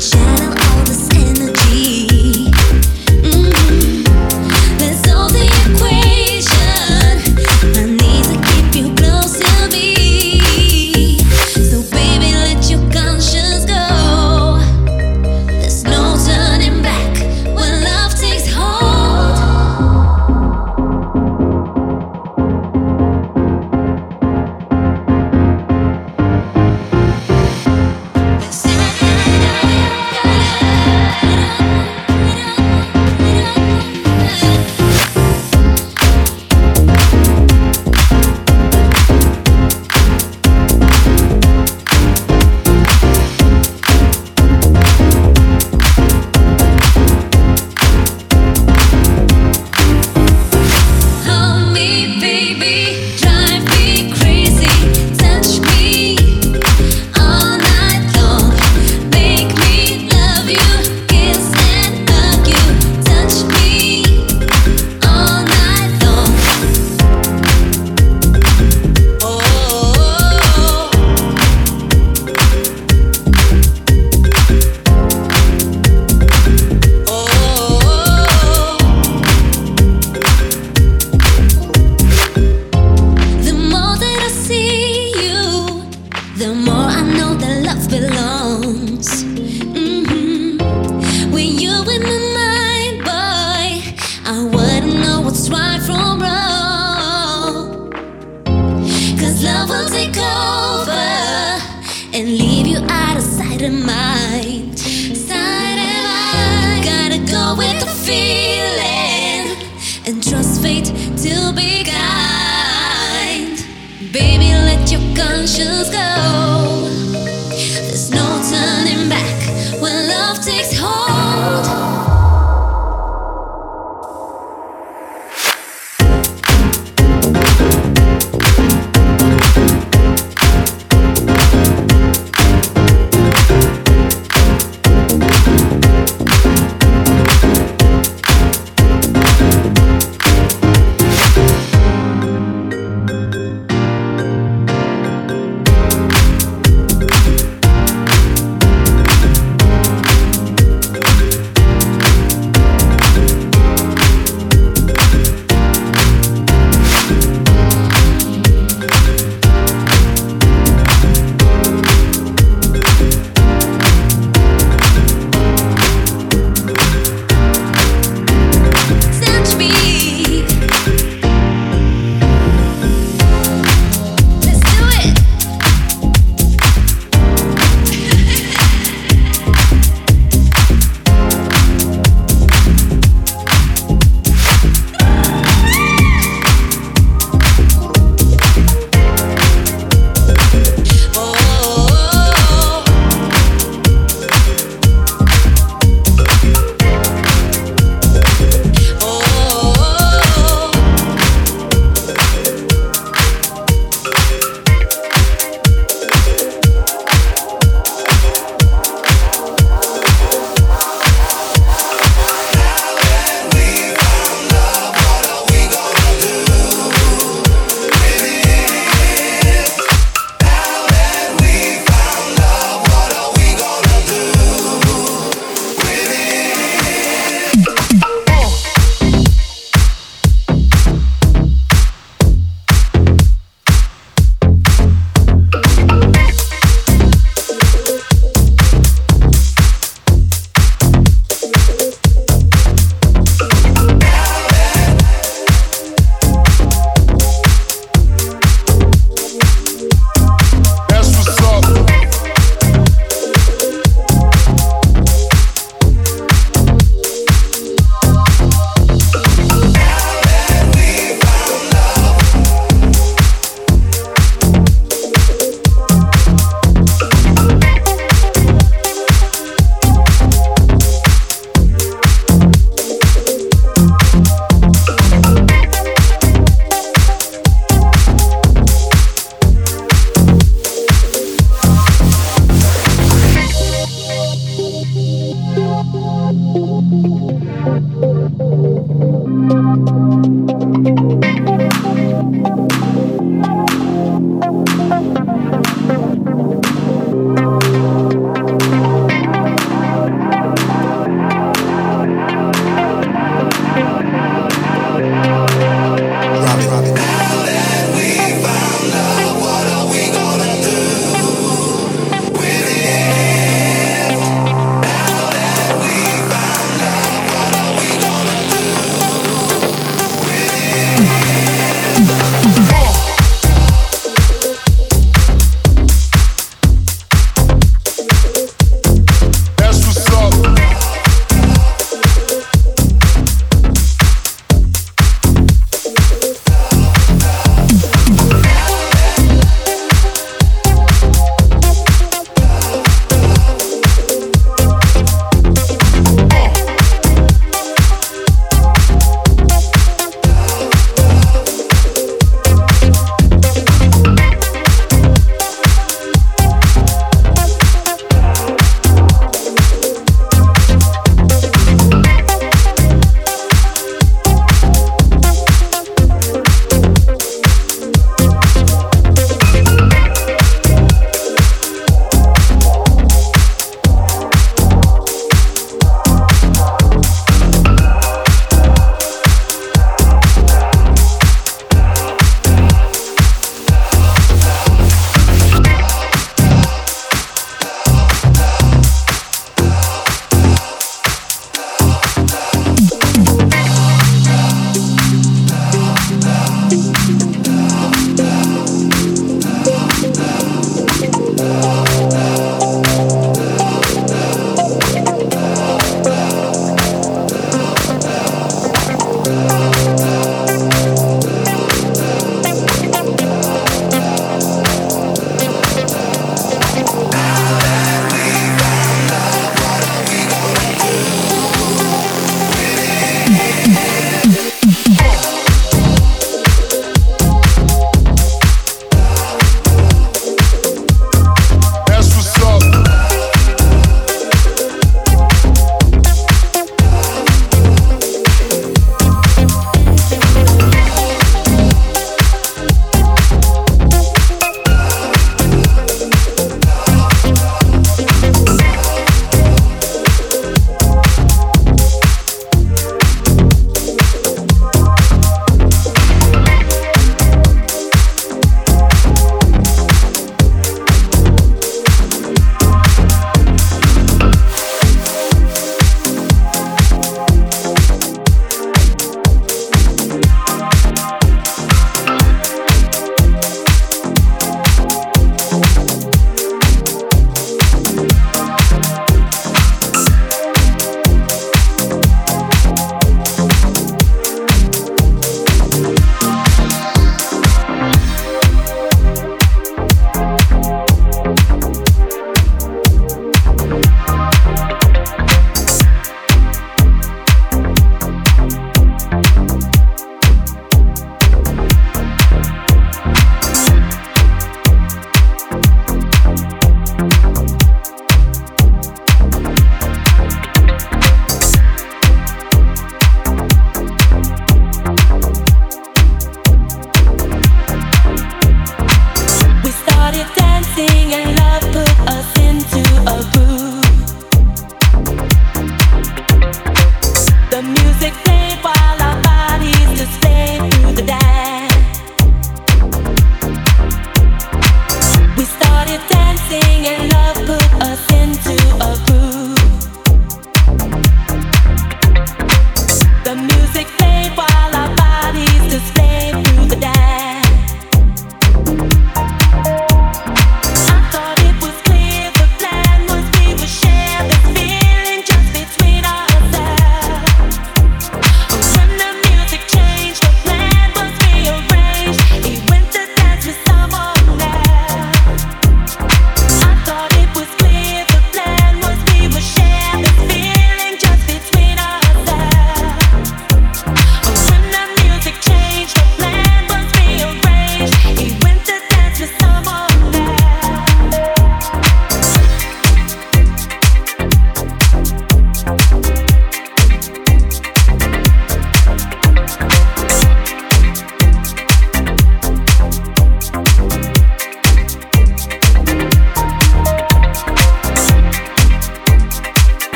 just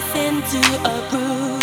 us into a groove.